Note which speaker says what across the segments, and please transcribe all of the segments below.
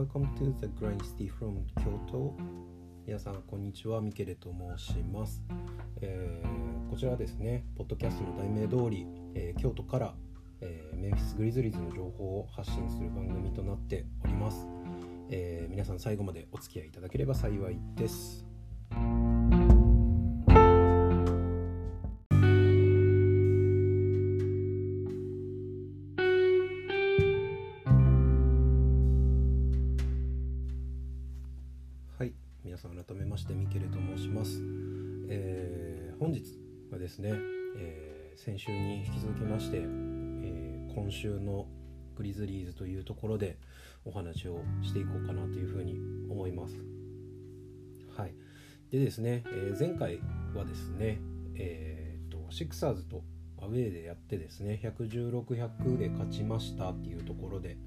Speaker 1: welcome to the Grind City from Kyoto. 皆さんこんにちは。ミケレと申します、えーこちらはですねポッドキャストの題名通り、えー京都から、えーメンフィスグリズリーズの情報を発信する番組となっております、え皆さん最後までお付き合いいただければ幸いです。グリズリーズというところでお話をしていこうかなというふうに思いますはいでですね、えー前回はですねえーとシクサーズとアウェーでやってですね116100で勝ちましたっていうところで、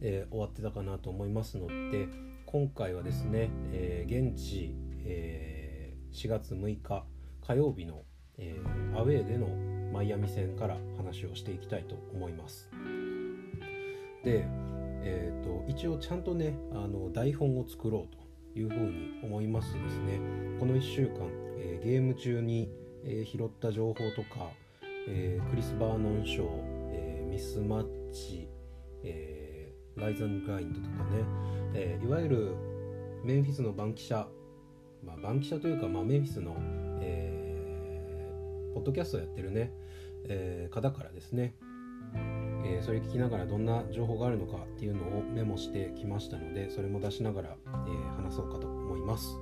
Speaker 1: えー終わってたかなと思いますので今回はですね、えー現地、えー4月6日火曜日の、えアウェーでのマイアミ戦から話をしていきたいと思います。で、えー、と一応ちゃんとねあの台本を作ろうというふうに思いましてですね。この1週間、えーゲーム中に、えー拾った情報とか、えークリス・バーノン賞、えーミスマッチ、えーライザン・グラインドとかね、えーいわゆるメンフィスの番記者、まあ、番記者というか、まあ、メンフィスの、えーポッドキャストをやってるね、えー方からですね、えーそれ聞きながらどんな情報があるのかっていうのをメモしてきましたのでそれも出しながら、えー話そうかと思います。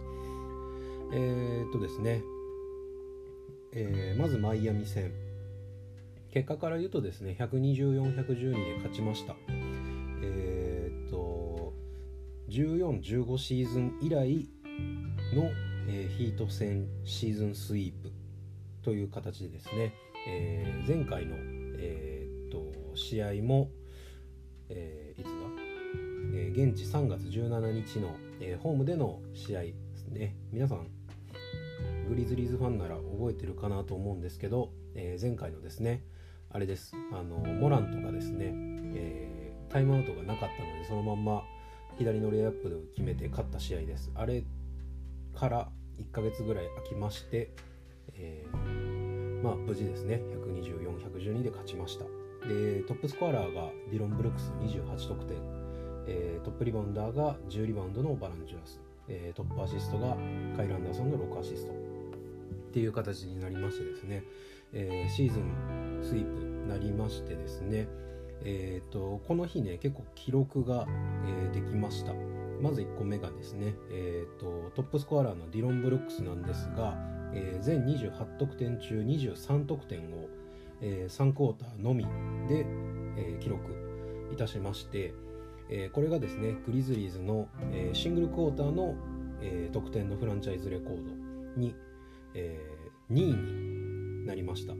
Speaker 1: えーっとですね、えまずマイアミ戦。結果から言うとですね124112で勝ちました。えっと1415シーズン以来の、えヒート戦シーズンスイープという形でですね、え前回の、えー試合も、えーいつだ、えー現地3月17日の、えーホームでの試合ですね。皆さんグリズリーズファンなら覚えてるかなと思うんですけど、え前回のですねあれです。あのモラントがですね、えタイムアウトがなかったのでそのまんま左のレイアップで決めて勝った試合です。あれから1ヶ月ぐらい空きまして、えーまあ無事ですね。124112で勝ちました。でトップスコアラーがディロン・ブルックス28得点、えートップリバウンダーが10リバウンドのバランジュラス、えートップアシストがカイル・アンダーソンの6アシスト。っていう形になりましてですね、えーシーズンスイープなりましてですね。えー、とこの日ね結構記録が、えーできました。まず1個目がですね、えー、とトップスコアラーのディロン・ブルックスなんですが、えー全28得点中23得点を、え3クォーターのみで、えー記録いたしまして、えーこれがですねグリズリーズの、えーシングルクォーターの、えー得点のフランチャイズレコードに、えー2位になりました。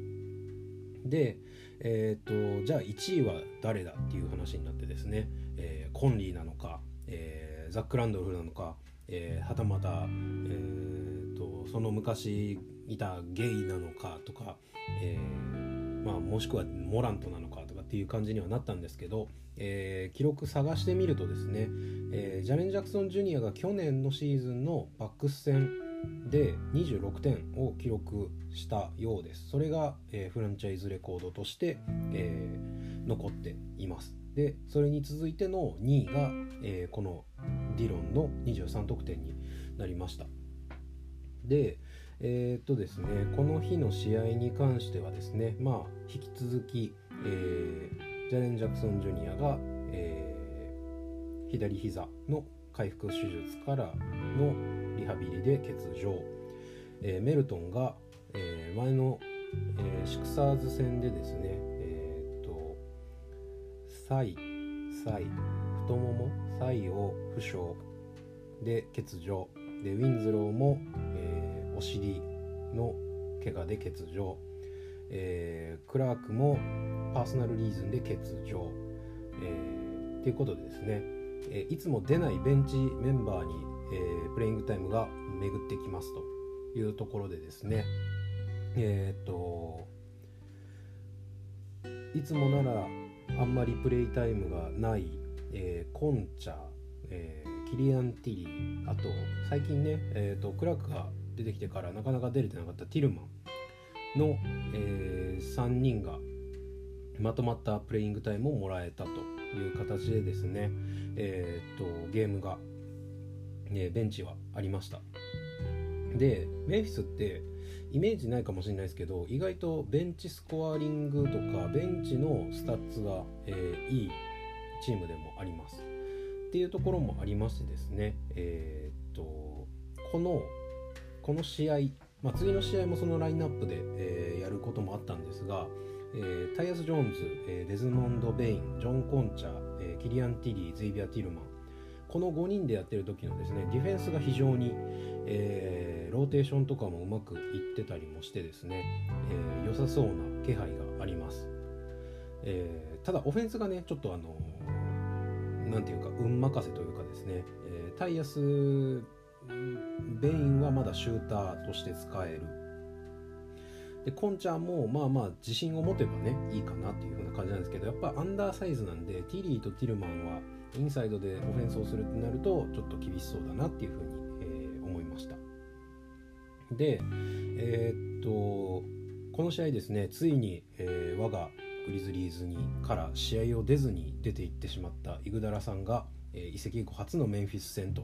Speaker 1: で、えー、とじゃあ1位は誰だっていう話になってですね、えーコンリーなのか、えーザック・ランドルフなのか、えーはたまた、えー、とその昔いたゲイなのかとか、えーまあ、もしくはモラントなのかとかっていう感じにはなったんですけど、えー記録探してみるとですね、えージャレン・ジャクソン・ジュニアが去年のシーズンのバックス戦で26点を記録したようです。それが、えーフランチャイズレコードとして、えー残っています。でそれに続いての2位が、えーこのディロンの23得点になりました。でえーっとですねこの日の試合に関してはですねまあ引き続き、えージャレン・ジャクソン・ジュニアが、えー左膝の回復手術からのリハビリで欠場、えーメルトンが、えー前の、えーシクサーズ戦でですねえーっとサイサイ太ももサイを負傷で欠場。でウィンズローも、えーお尻の怪我で欠場、えークラークもパーソナルリーズンで欠場、えー、っていうことでですね、えーいつも出ないベンチメンバーに、えープレイングタイムが巡ってきますというところでですね。えーっといつもならあんまりプレイタイムがない、えーコンチャ、えー、キリアン・ティリー。あと最近ね、えーと、クラークが出てきてからなかなか出れてなかったティルマンの、えー、3人がまとまったプレイングタイムをもらえたという形でですね、えーと、ゲームが、ね、ベンチはありました。でメンフィスってイメージないかもしれないですけど意外とベンチスコアリングとかベンチのスタッツが、えー、いいチームでもあります。っていうところもありましてですねえー、っとこのこの試合、まあ、次の試合もそのラインナップで、えー、やることもあったんですが、えー、タイヤス・ジョーンズ、えー、デズモンド・ベインジョン・コンチャ、えー、キリアン・ティリーゼイビア・ティルマンこの5人でやってる時のですねディフェンスが非常に、えー、ローテーションとかもうまくいってたりもしてですね、えー、良さそうな気配があります、えー、ただオフェンスがねちょっとあの何ていうか運任せというかですね、えタイヤスベインはまだシューターとして使える。でコンちゃんもまあまあ自信を持てばねいいかなっていう風な感じなんですけどやっぱアンダーサイズなんでティリーとティルマンはインサイドでオフェンスをするってなるとちょっと厳しそうだなっていうふうに、えー、思いました。でえー、っとこの試合ですねついに、えー、我がグリズリーズにから試合を出ずに出ていってしまったイグダラさんが、えー、移籍後初のメンフィス戦と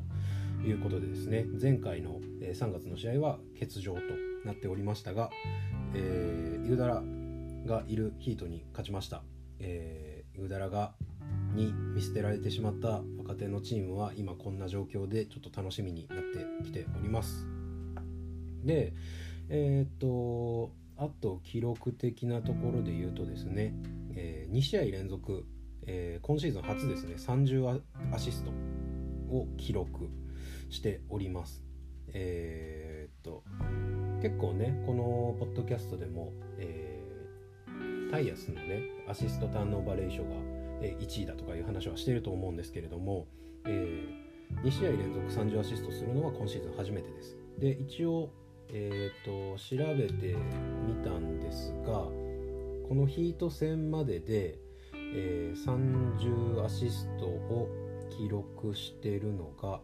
Speaker 1: いうことでですね前回の、3月の試合は欠場となっておりましたが、えー、イグダラがいるヒートに勝ちました、えー、イグダラがに見捨てられてしまった若手のチームは今こんな状況でちょっと楽しみになってきております。でえー、っとあと記録的なところで言うとですね、えー、2試合連続、えー、今シーズン初ですね30アシストを記録。しておりますえー、っと結構ねこのポッドキャストでも、えー、タイヤスのねアシストターンオーバーレーションが1位だとかいう話はしてると思うんですけれども、えー、2試合連続30アシストするのは今シーズン初めてです。で一応、えーと、調べてみたんですがこのヒート戦までで、え、30アシストを記録してるのが、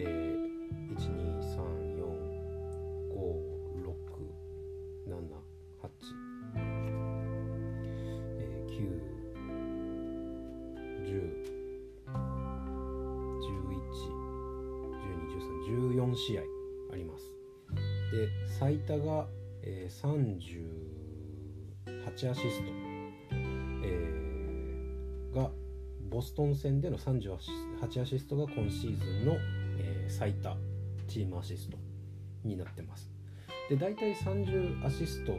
Speaker 1: えー、1 2 3 4 5 6 7 8試合あります。で最多が、えー、38アシスト、えー、がボストン戦での38アシストが今シーズンの、最多チームアシストになってます。で大体30アシスト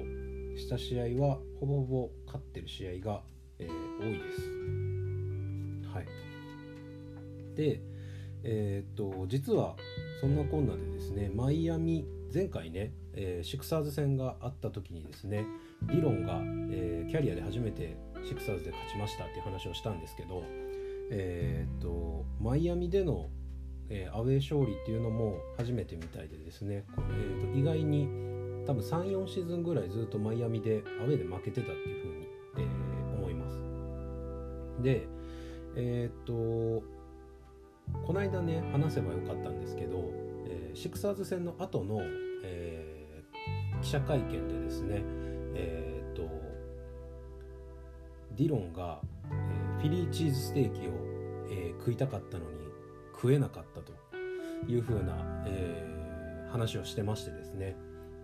Speaker 1: した試合はほぼほぼ勝ってる試合が、えー、多いです。はい。でえー、っと実はそんなこんなでですねマイアミ前回ね、えー、シクサーズ戦があった時にですねディロンが、えー、キャリアで初めてシクサーズで勝ちましたっていう話をしたんですけど、えー、っとマイアミでの、えアウェー勝利っていうのも初めてみたいでですね、えー、と意外に多分34シーズンぐらいずっとマイアミでアウェーで負けてたっていうふうに、え思います。でえっとこの間ね話せばよかったんですけど、えー、シクサーズ戦の後の、えー、記者会見でですねえー、とディロンが、えー、フィリーチーズステーキを、えー、食いたかったのに食えなかったと。いうふうな、えー、話をしてましてですね。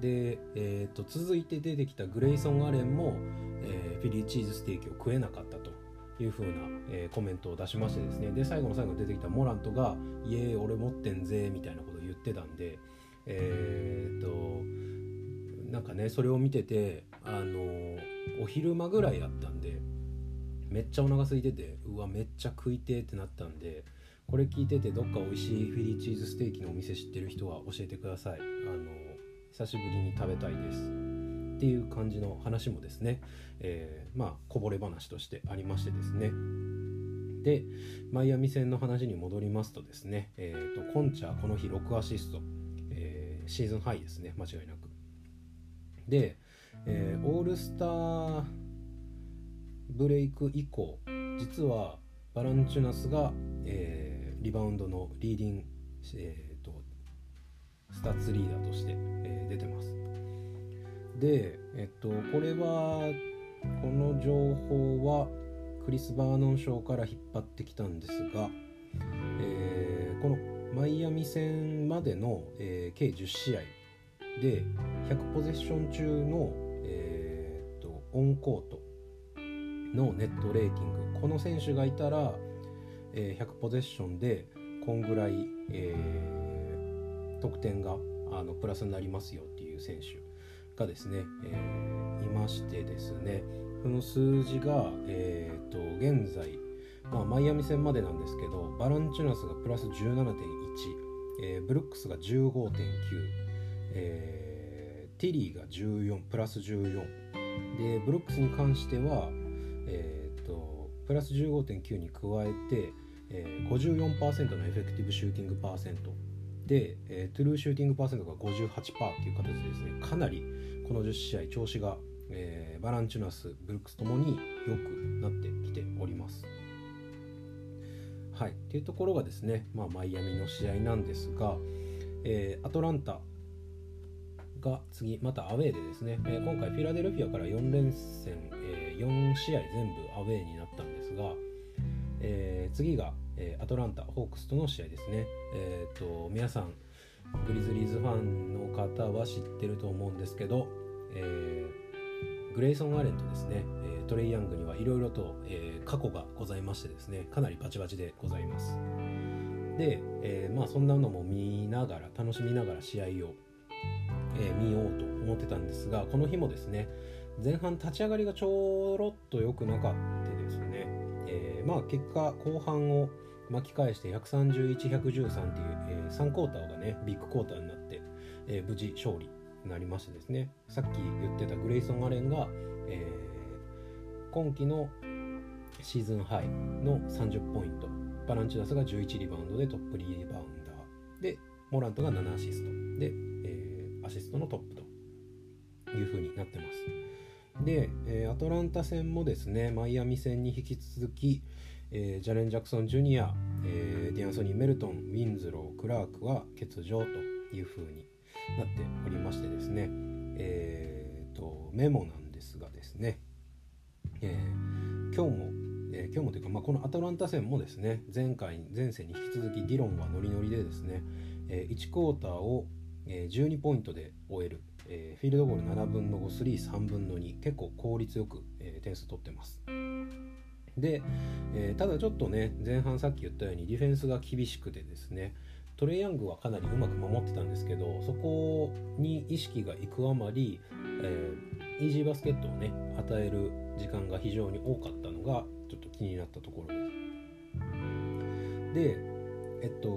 Speaker 1: で、えー、と続いて出てきたグレイソン・アレンも、えー、フィリーチーズステーキを食えなかったという風な、えー、コメントを出しましてですね。で最後の最後に出てきたモラントが「イエーイ俺持ってんぜ」みたいなことを言ってたんでえー、っとなんかねそれを見ててあのお昼間ぐらいやったんでめっちゃお腹空いててうわめっちゃ食いてってなったんでこれ聞いててどっか美味しいフィリーチーズステーキのお店知ってる人は教えてください。あの久しぶりに食べたいです。っていう感じの話もですね、えー、まあこぼれ話としてありましてですね。でマイアミ戦の話に戻りますとですね、えーと、コンチャこの日6アシスト、えー、シーズンハイですね。間違いなく。で、えー、オールスターブレイク以降実はバランチュナスが、えリバウンドの leading、えーと、スタッツリーダーとして、えー、出てます。でえっとこれはこの情報はクリス・バーノン賞から引っ張ってきたんですが、えー、このマイアミ戦までの、えー、計10試合で100ポゼッション中の、えーと、オンコートのネットレーティングこの選手がいたら、えー、100ポゼッションでこんぐらい、えー、得点があのプラスになりますよっていう選手がですね、えー、いましてですね。その数字が、えーと、現在、まあ、マイアミ戦までなんですけどバランチュナスがプラス17.1、えー、ブルックスが15.9、えー、ティリーが14プラス14でブルックスに関しては、えーと、プラス15.9に加えて、えー、54%の effective shooting percent で、えー、 true shooting percent が58%っていう形でですねかなりこの10試合調子がえー、バランチュナスブルックスともに良くなってきております。はい、っていうところがですね、まあ、マイアミの試合なんですが、えー、アトランタが次またアウェーでですね、えー、今回フィラデルフィアから4連戦、えー、4試合全部アウェーになったんですが、えー、次が、えー、アトランタホークスとの試合ですね、えーと、皆さんグリズリーズファンの方は知ってると思うんですけど、えーグレイソン・アレンとですね、えトレイ・ヤングにはいろいろと、え過去がございましてですねかなりバチバチでございます。で、え、まあそんなのも見ながら楽しみながら試合を、え、見ようと思ってたんですがこの日もですね前半立ち上がりがちょろっと良くなかった、まあ結果後半を巻き返して131、113っていう、えー、3クォーターがねビッグクォーターになって、えー、無事勝利になりましてですね。さっき言ってたグレイソン・アレンが、えー、今季のシーズンハイの30ポイントバランチュナスが11リバウンドでトップリバウンダー。でモラントが7アシスト。で、えー、アシストのトップという風になってます。で、え、アトランタ戦もですねマイアミ戦に引き続き、えー、ジャレン・ジャクソン・ジュニア、えー、ディアンソニー・メルトンウィンズロークラークは欠場という風になっておりましてですね、えーと、メモなんですがですね、えー、今日も、えー、今日もというか、まあ、このアトランタ戦もですね前回前戦に引き続きディロンはノリノリでですね、えー、1クォーターを、12ポイントで終える、えー、フィールドゴール7分の5スリー3分の2結構効率よく、えー、点数取ってますで、えー、ただちょっとね前半さっき言ったようにディフェンスが厳しくてですね、トレイヤングはかなりうまく守ってたんですけどそこに意識がいくあまり、えー、イージーバスケットをね与える時間が非常に多かったのがちょっと気になったところです。でえっと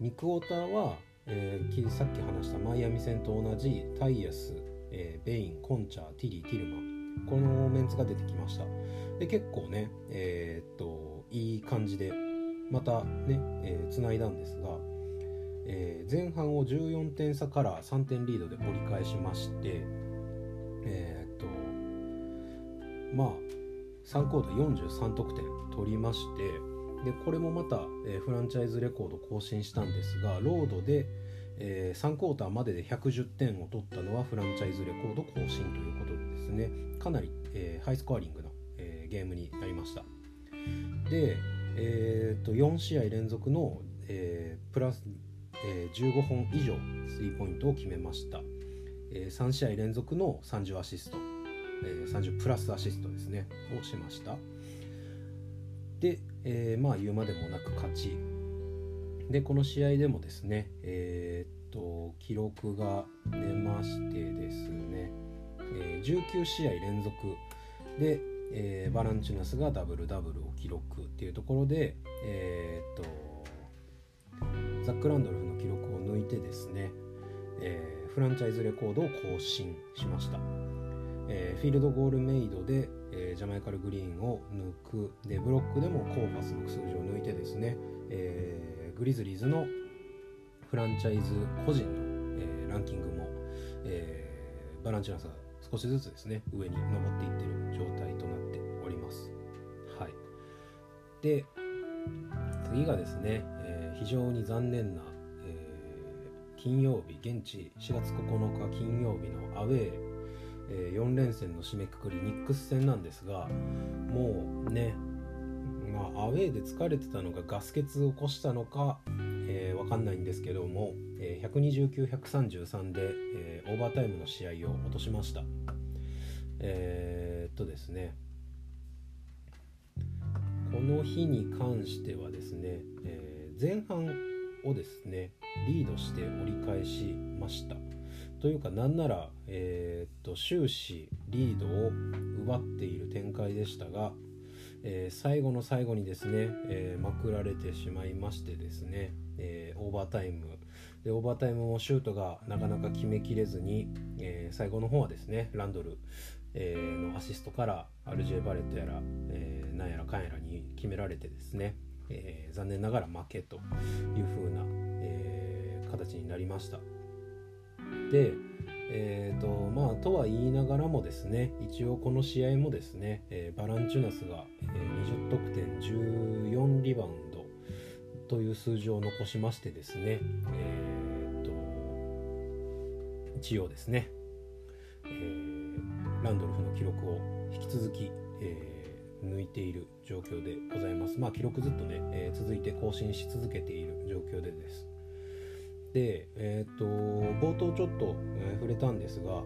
Speaker 1: 2クォーターは、えー、さっき話したマイアミ戦と同じタイヤス、えー、ベインコンチャーティリーティルマ。このメンツが出てきました。で結構ねえー、っといい感じでまたね、えー、繋いだんですが、えー、前半を14点差から3点リードで折り返しましてえー、っとまあ3コード43得点取りましてでこれもまた、え、フランチャイズレコード更新したんですがロードで、えー、3クォーターまでで110点を取ったのはフランチャイズレコード更新ということでですね。かなり、えー、ハイスコアリングな、えー、ゲームになりました。でえーと、4試合連続の、え、プラス、え、15本以上スリーポイントを決めました、え、3試合連続の30アシスト、え、30プラスアシストですねをしました。で、えー、まあ言うまでもなく勝ち。でこの試合でもですねえー、っと記録が出ましてですね、えー、19試合連続。でえー、バランチュナスがダブルダブルを記録っていうところで、えー、っとザック・ランドルフの記録を抜いてですね、えー、フランチャイズレコードを更新しました、えー、フィールドゴールメイドで、えー、ジャマイカルグリーンを抜く。でブロックでもコーパスの数字を抜いてですね、えー、グリズリーズのフランチャイズ個人の、えー、ランキングも、えー、バランチュナスが少しずつですね上に登っていってる状態となっております。はい。で次がですね、えー、非常に残念な、えー、金曜日現地4月9日金曜日のアウェー、えー、4連戦の締めくくりニックス戦なんですがもうねまあアウェーで疲れてたのがガス欠を起こしたのか、えー、分かんないんですけども、えー、129-133で、えー、オーバータイムの試合を落としました。えー、っとですね。この日に関してはですね、えー、前半をですねリードして折り返しました。というかなんなら、えー、っと終始リードを奪っている展開でしたが、えー、最後の最後にですね、えまくられてしまいましてですね、えオーバータイム。でオーバータイムもシュートがなかなか決めきれずに、え最後の方はですねランドル、えのアシストから RJ バレットやら、えー、なんやらかんやらに決められてですね、え、残念ながら負けという風な、え、形になりました。でえーとまあ、とは言いながらもですね一応この試合もですね、えー、バランチュナスが、えー、20得点14リバウンドという数字を残しましてですね、えーと一応ですね、えー、ランドルフの記録を引き続き、えー抜いている状況でございます。まあ記録ずっとね、えー、続いて更新し続けている状況でです。で、えっ、と冒頭ちょっと、えー、触れたんですが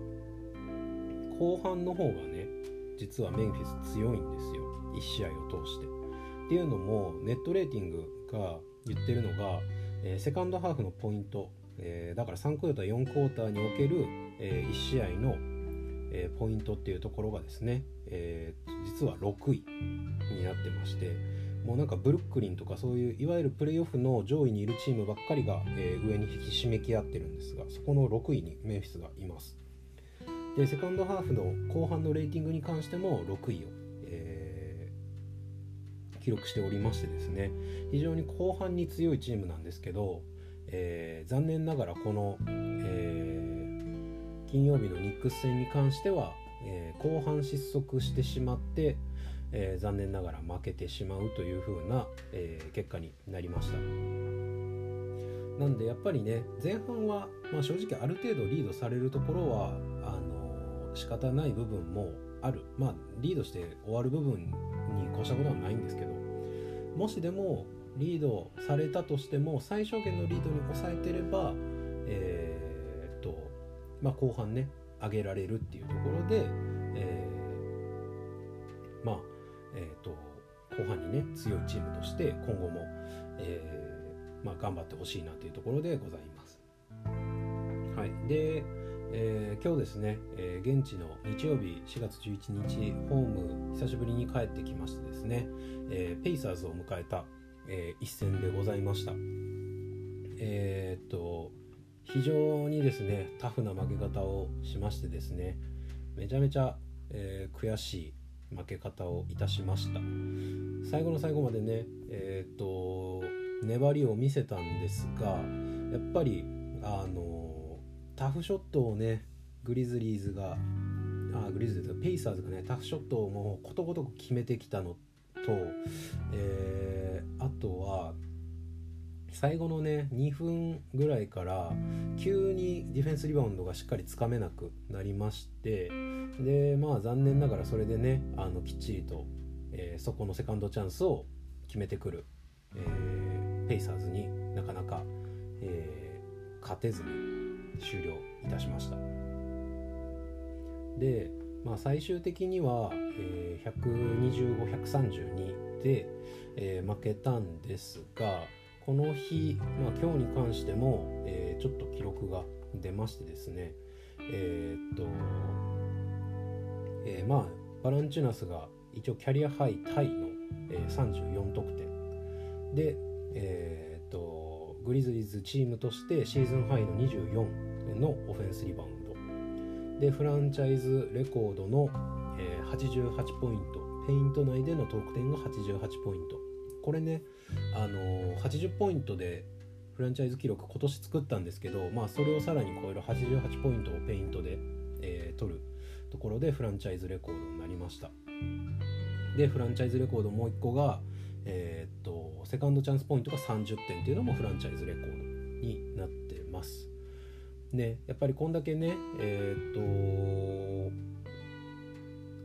Speaker 1: 後半の方がね実はメンフィス強いんですよ。1試合を通して。っていうのもネットレーティングが言ってるのが、えー、セカンドハーフのポイント、えー、だから3クォーター4クォーターにおける、え、1試合のえ、ポイントっていうところがですね、えー、実は6位になってまして。もうなんかブルックリンとかそういういわゆるプレーオフの上位にいるチームばっかりが、えー、上に引き締めき合ってるんですがそこの6位にメンフィスがいます。でセカンドハーフの後半のレーティングに関しても6位を、えー、記録しておりましてですね非常に後半に強いチームなんですけど、えー、残念ながらこの、え金曜日のニックス戦に関しては、え、後半失速してしまって、えー、残念ながら負けてしまうという風な、えー、結果になりました。なんでやっぱりね前半は、まあ、正直ある程度リードされるところはあの仕方ない部分もある。まあリードして終わる部分に越したことはないんですけどもしでもリードされたとしても最小限のリードに抑えてれば、えっとまあ、後半ね上げられるっていうところで、えー、まあえ、ー、と後半にね強いチームとして今後も、えー、まあ、頑張ってほしいなというところでございます。はい、で、えー、今日ですね、えー、現地の日曜日4月11日ホーム久しぶりに帰ってきましてですね、えー、ペイサーズを迎えた、え一戦でございました。えっと非常にですねタフな負け方をしましてですねめちゃめちゃ、えー、悔しい負け方をいたしました。最後の最後までねえっ、と粘りを見せたんですがやっぱりあのタフショットをねグリズリーズがあグリズリーズペイサーズがねタフショットをもうことごとく決めてきたのと、えー、あとは最後のね2分ぐらいから急にディフェンスリバウンドがしっかりつかめなくなりましてでまあ残念ながらそれでねあのきっちりと、えー、そこのセカンドチャンスを決めてくる、えー、ペイサーズになかなか、えー、勝てずに終了いたしました。で、まあ、最終的には、えー、125-132で、えー、負けたんですがこの日、まあ、今日に関しても、えー、ちょっと記録が出ましてですねえー、っと、えー、まあバランチュナスが一応キャリアハイタイの、えー、34得点。で、えー、っとグリズリーズチームとしてシーズンハイの24のオフェンスリバウンド。でフランチャイズレコードの、えー、88ポイント。ペイント内での得点が88ポイント。これねあの80ポイントでフランチャイズ記録今年作ったんですけど、まあ、それをさらに超える88ポイントをペイントで、えー、取るところでフランチャイズレコードになりました。でフランチャイズレコードもう1個が、えー、っとセカンドチャンスポイントが30点っていうのもフランチャイズレコードになってます。ねやっぱりこんだけねえっ、と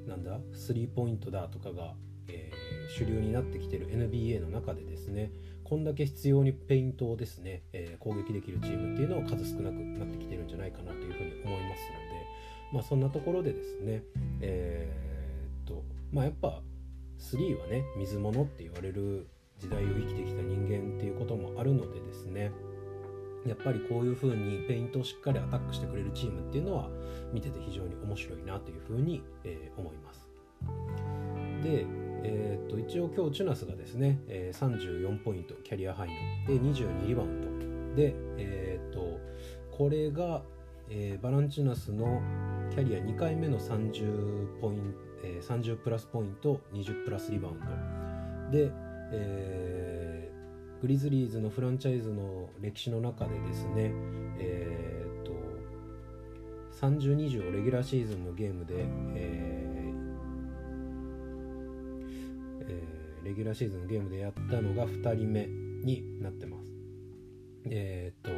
Speaker 1: なんだスリーポイントだとかが、主流になってきてる NBA の中でですねこんだけ必要にペイントをですね、えー、攻撃できるチームっていうのは数少なくなってきてるんじゃないかなというふうに思いますのでまあそんなところでですねえー、っとまあやっぱ3はね水物って言われる時代を生きてきた人間っていうこともあるのでですねやっぱりこういう風にペイントをしっかりアタックしてくれるチームっていうのは見てて非常に面白いなという風に、えー、思います。で、えー、っと一応今日チュナスがですね、えー、34ポイントキャリアハイの。で22リバウンド。で、えー、っとこれが、えバランチュナスのキャリア2回目の30ポイント、え30プラスポイント20プラスリバウンド。で、えー、グリズリーズのフランチャイズの歴史の中でですね、えー、っと3020をレギュラーシーズンのゲームで、えーレギュラーシーズンのゲームでやったのが2人目になってます。えー、っ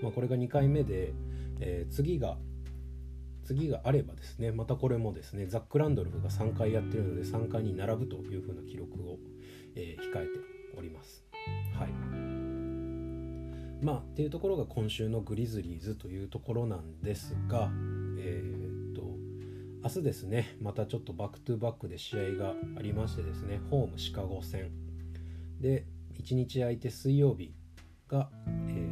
Speaker 1: と、まあ、これが2回目で、えー、次が次があればですねまたこれもですねザック・ランドルフが3回やってるので3回に並ぶというふうな記録を、えー、控えております。はいまあっていうところが今週のグリズリーズというところなんですが、えー、明日ですねまたちょっとバックトゥバックで試合がありましてですねホームシカゴ戦。で1日空いて水曜日が、え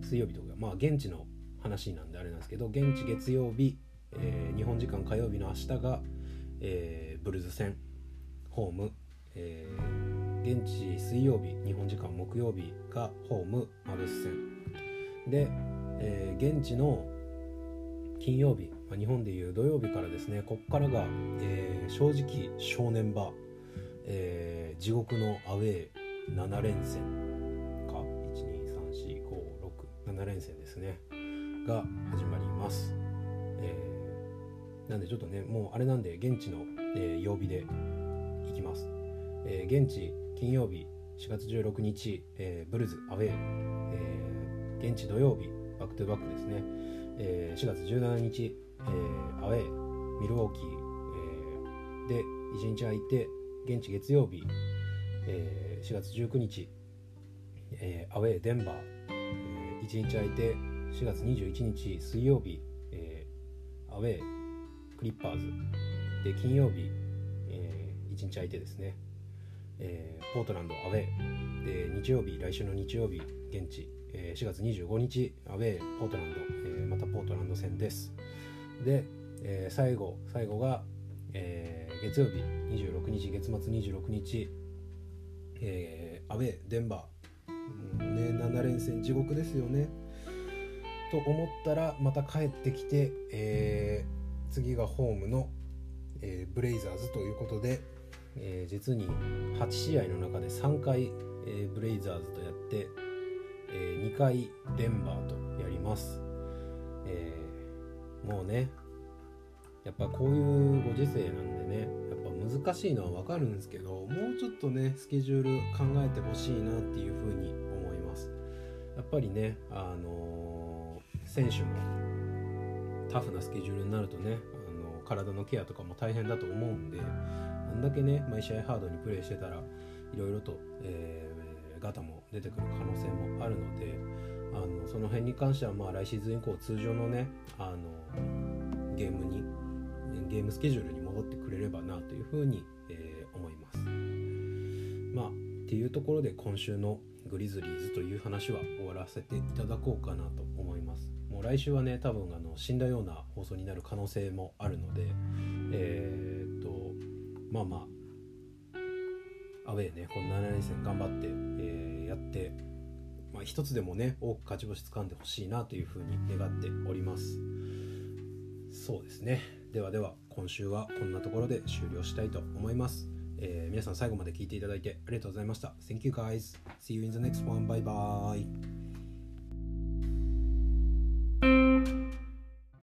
Speaker 1: ー、水曜日とかまあ現地の話なんであれなんですけど現地月曜日、えー、日本時間火曜日の明日が、えー、ブルーズ戦。ホーム、え、現地水曜日日本時間木曜日がホームマブス戦。で、え、現地の金曜日、ま、日本でいう土曜日からですねこっからが、えー、正直正念場、えー、地獄のアウェー7連戦か1234567連戦ですねが始まります、えー、なんでちょっとねもうあれなんで現地の、えー、曜日で行きます、えー、現地金曜日4月16日、えー、ブルズアウェー、えー、現地土曜日バックトゥバックですね、えー、4月17日、えー、アウェーミルウォーキー、えー、で1日空いて現地月曜日、えー、4月19日、えー、アウェーデンバー、えー、1日空いて4月21日水曜日、えー、アウェークリッパーズで金曜日、えー、1日空いてですね、えー、ポートランドアウェーで日曜日来週の日曜日現地、えー、4月25日アウェーポートランド、えー、またポートランド戦です。で、えー、最後最後が、えー、月曜日26日月末26日、えー、アウェーデンバー、うん、ね7連戦地獄ですよね。と思ったらまた帰ってきて、えー、次がホームの、えー、ブレイザーズということで、えー、実に8試合の中で3回、えブレイザーズとやって、え2回デンバーとやります、えもうねやっぱこういうご時世なんでねやっぱ難しいのは分かるんですけどもうちょっとねスケジュール考えてほしいなっていうふうに思います。やっぱりねあの選手もタフなスケジュールになるとねあの体のケアとかも大変だと思うんであんだけね毎試合ハードにプレーしてたらいろいろと、えー、ガタも出てくる可能性もあるのであのその辺に関してはまあ来シーズン以降通常のねあのゲームにゲームスケジュールに戻ってくれればなというふうに、えー、思います。まあっていうところで今週のグリズリーズという話は終わらせていただこうかなと思います。もう来週はね多分あの死んだような放送になる可能性もあるのでえー、っとまあまあアウェーねこの7連戦頑張って、えー、やって、まあ、一つでもね多く勝ち星掴んでほしいなというふうに願っておりますそうですねではでは今週はこんなところで終了したいと思いますえー、皆さん最後まで聞いていただいてありがとうございました。Thank you guys. See you in the next one. Bye bye.